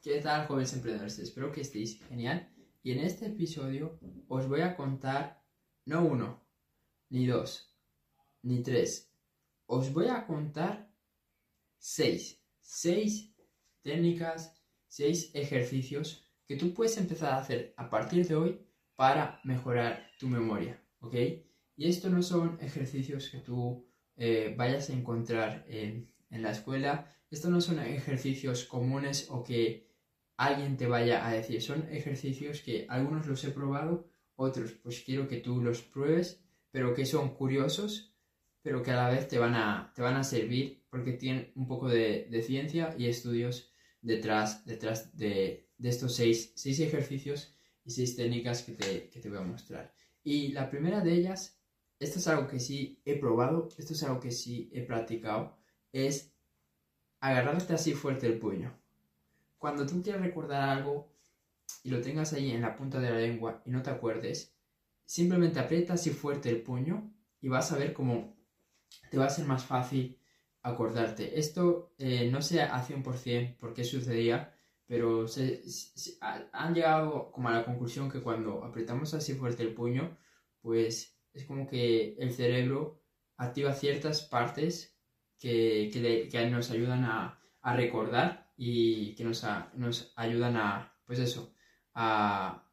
¿Qué tal, jóvenes emprendedores? Espero que estéis genial. Y en este episodio os voy a contar no uno, ni dos, ni tres. Os voy a contar seis. Seis técnicas, seis ejercicios que tú puedes empezar a hacer a partir de hoy para mejorar tu memoria, ¿ok? Y esto no son ejercicios que tú eh, vayas a encontrar en, en la escuela. Estos no son ejercicios comunes o que alguien te vaya a decir. Son ejercicios que algunos los he probado, otros pues quiero que tú los pruebes, pero que son curiosos, pero que a la vez te van a, te van a servir porque tienen un poco de, ciencia y estudios detrás, detrás de, estos seis, seis, ejercicios y seis técnicas que te, que te voy a mostrar. Y la primera de ellas, esto es algo que sí he probado, esto es algo que sí he practicado, es agarrarte así fuerte el puño cuando tú quieras recordar algo y lo tengas ahí en la punta de la lengua y no te acuerdes, simplemente aprieta así fuerte el puño y vas a ver cómo te va a ser más fácil acordarte. Esto eh, no sé a 100% por qué sucedía, pero han llegado como a la conclusión que cuando apretamos así fuerte el puño, pues es como que el cerebro activa ciertas partes que, que, nos ayudan a, a recordar y que nos, nos ayudan a, pues eso, a,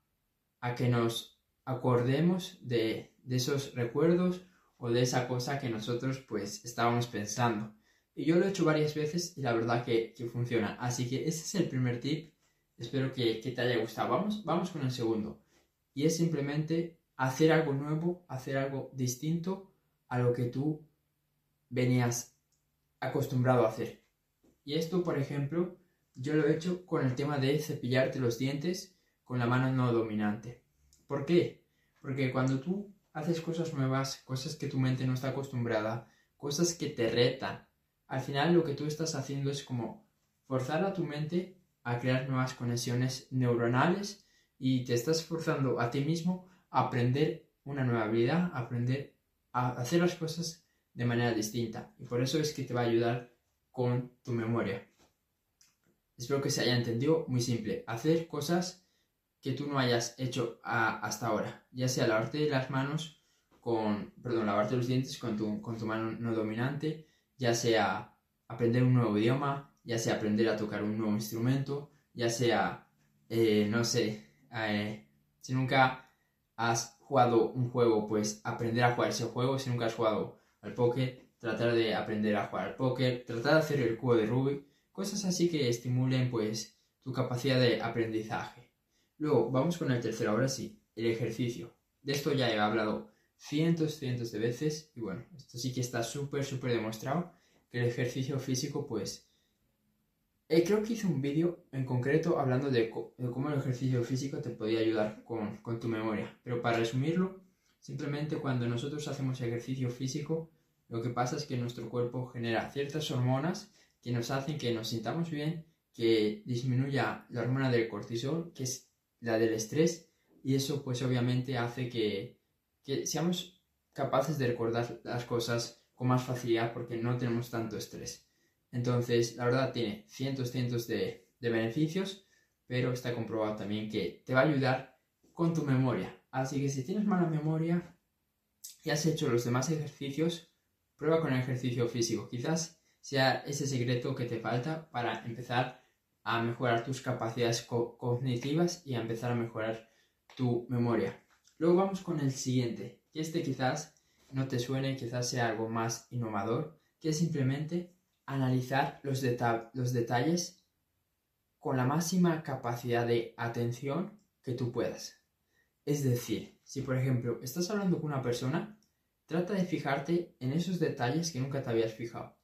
que nos acordemos de, esos recuerdos o de esa cosa que nosotros pues estábamos pensando. Y yo lo he hecho varias veces y la verdad que, funciona. Así que ese es el primer tip. Espero que, te haya gustado. Vamos, vamos con el segundo. Y es simplemente hacer algo nuevo, hacer algo distinto a lo que tú venías acostumbrado a hacer. Y esto, por ejemplo, yo lo he hecho con el tema de cepillarte los dientes con la mano no dominante. ¿Por qué? Porque cuando tú haces cosas nuevas, cosas que tu mente no está acostumbrada, cosas que te retan, al final lo que tú estás haciendo es como forzar a tu mente a crear nuevas conexiones neuronales y te estás forzando a ti mismo a aprender una nueva habilidad, a aprender a hacer las cosas de manera distinta. Y por eso es que te va a ayudar con tu memoria. Espero que se haya entendido muy simple. Hacer cosas que tú no hayas hecho hasta ahora. Ya sea lavarte las manos con, perdón, lavarte los dientes con tu, mano no dominante, ya sea aprender un nuevo idioma, ya sea aprender a tocar un nuevo instrumento, ya sea, eh, no sé, eh, si nunca has jugado un juego, pues aprender a jugar ese juego, si nunca has jugado al póker, tratar de aprender a jugar al póker, tratar de hacer el cubo de Rubik, cosas así que estimulen pues tu capacidad de aprendizaje. Luego, vamos con el tercero, ahora sí, el ejercicio. De esto ya he hablado cientos, cientos de veces y bueno, esto sí que está súper, súper demostrado que el ejercicio físico pues... Eh, creo que hice un vídeo en concreto hablando de, cómo el ejercicio físico te podía ayudar con, con tu memoria, pero para resumirlo, simplemente cuando nosotros hacemos ejercicio físico, lo que pasa es que nuestro cuerpo genera ciertas hormonas que nos hacen que nos sintamos bien, que disminuya la hormona del cortisol, que es la del estrés, y eso pues obviamente hace que, seamos capaces de recordar las cosas con más facilidad porque no tenemos tanto estrés. Entonces, la verdad tiene cientos, cientos de, de beneficios, pero está comprobado también que te va a ayudar con tu memoria. Así que si tienes mala memoria y has hecho los demás ejercicios, prueba con ejercicio físico. Quizás sea ese secreto que te falta para empezar a mejorar tus capacidades cognitivas y a empezar a mejorar tu memoria. Luego vamos con el siguiente, que este quizás no te suene, quizás sea algo más innovador, que es simplemente analizar los, los detalles con la máxima capacidad de atención que tú puedas. Es decir, si por ejemplo estás hablando con una persona, trata de fijarte en esos detalles que nunca te habías fijado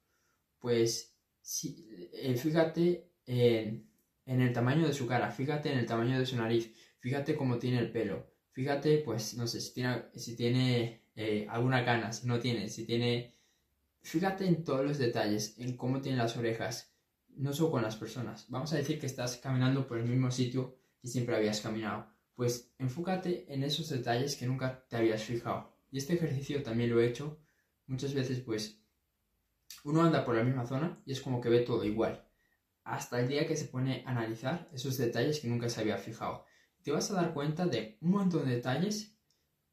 pues eh, fíjate en, el tamaño de su cara, fíjate en el tamaño de su nariz, fíjate cómo tiene el pelo, fíjate, pues, no sé, si tiene, si tiene eh, alguna cana, si no tiene, si tiene... Fíjate en todos los detalles, en cómo tiene las orejas, no solo con las personas. Vamos a decir que estás caminando por el mismo sitio que siempre habías caminado. Pues enfócate en esos detalles que nunca te habías fijado. Y este ejercicio también lo he hecho. Muchas veces pues uno anda por la misma zona y es como que ve todo igual. hasta el día que se pone a analizar esos detalles que nunca se había fijado. Te vas a dar cuenta de un montón de detalles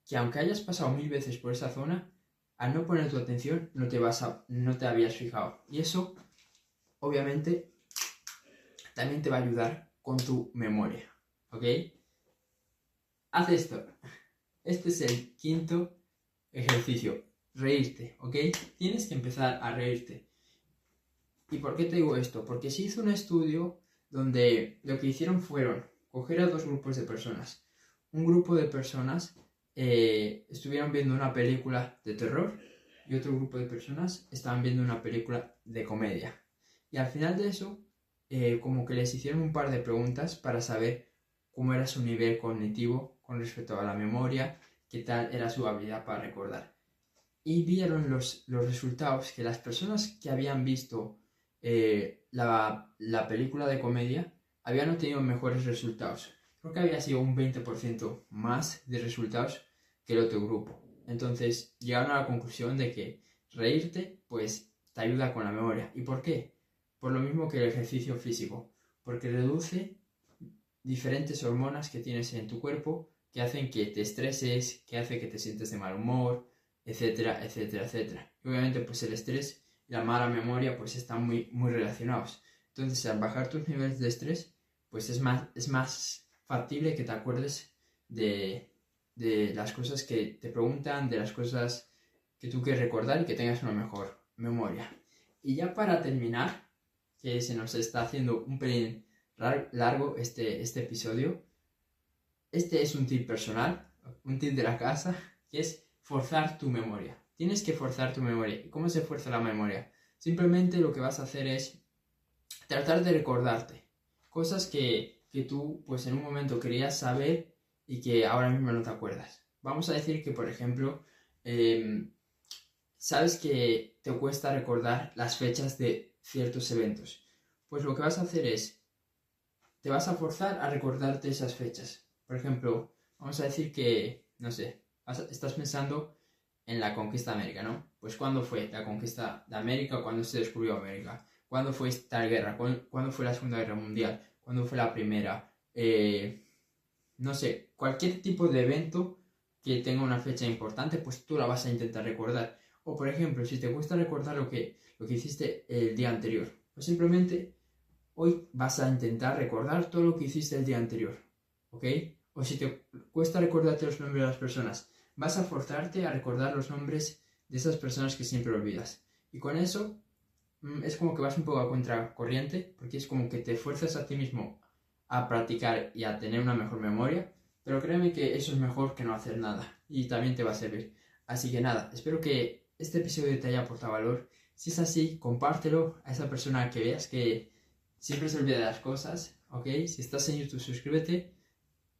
que aunque hayas pasado mil veces por esa zona, al no poner tu atención no te, vas a, no te habías fijado. Y eso, obviamente, también te va a ayudar con tu memoria. ¿Ok? Haz esto. Este es el quinto ejercicio. Reírte, ¿ok? Tienes que empezar a reírte. ¿Y por qué te digo esto? Porque se hizo un estudio donde lo que hicieron fueron coger a dos grupos de personas. Un grupo de personas eh, estuvieron viendo una película de terror y otro grupo de personas estaban viendo una película de comedia. Y al final de eso, eh, como que les hicieron un par de preguntas para saber cómo era su nivel cognitivo con respecto a la memoria, qué tal era su habilidad para recordar. Y vieron los, los resultados que las personas que habían visto eh, la, la, película de comedia habían obtenido mejores resultados. Creo que había sido un 20% más de resultados que el otro grupo. Entonces llegaron a la conclusión de que reírte pues te ayuda con la memoria. ¿Y por qué? Por lo mismo que el ejercicio físico. Porque reduce diferentes hormonas que tienes en tu cuerpo que hacen que te estreses, que hace que te sientes de mal humor, etcétera, etcétera, etcétera. Y obviamente pues el estrés la mala memoria pues están muy, muy relacionados. Entonces, al bajar tus niveles de estrés, pues es más, es más factible que te acuerdes de, de las cosas que te preguntan, de las cosas que tú quieres recordar y que tengas una mejor memoria. Y ya para terminar, que se nos está haciendo un pelín largo este, este episodio, este es un tip personal, un tip de la casa, que es forzar tu memoria. Tienes que forzar tu memoria. ¿Y cómo se fuerza la memoria? Simplemente lo que vas a hacer es tratar de recordarte cosas que, tú pues en un momento querías saber y que ahora mismo no te acuerdas. Vamos a decir que, por ejemplo, em, sabes que te cuesta recordar las fechas de ciertos eventos. Pues lo que vas a hacer es, te vas a forzar a recordarte esas fechas. Por ejemplo, vamos a decir que, no sé, estás pensando en la conquista de América, ¿no? Pues ¿cuándo fue la conquista de América? ¿Cuándo se descubrió América? ¿Cuándo fue esta guerra? ¿Cuándo fue la Segunda Guerra Mundial? ¿Cuándo fue la Primera? Eh, no sé, cualquier tipo de evento que tenga una fecha importante, pues tú la vas a intentar recordar. O por ejemplo, si te cuesta recordar lo que, lo que hiciste el día anterior, pues simplemente hoy vas a intentar recordar todo lo que hiciste el día anterior, ¿ok? O si te cuesta recordarte los nombres de las personas, vas a forzarte a recordar los nombres de esas personas que siempre olvidas. Y con eso mm, es como que vas un poco a contracorriente, porque es como que te fuerzas a ti mismo a practicar y a tener una mejor memoria, pero créeme que eso es mejor que no hacer nada y también te va a servir. Así que nada, espero que este episodio te haya aportado valor. Si es así, compártelo a esa persona que veas que siempre se olvida de las cosas, ¿ok? Si estás en YouTube, suscríbete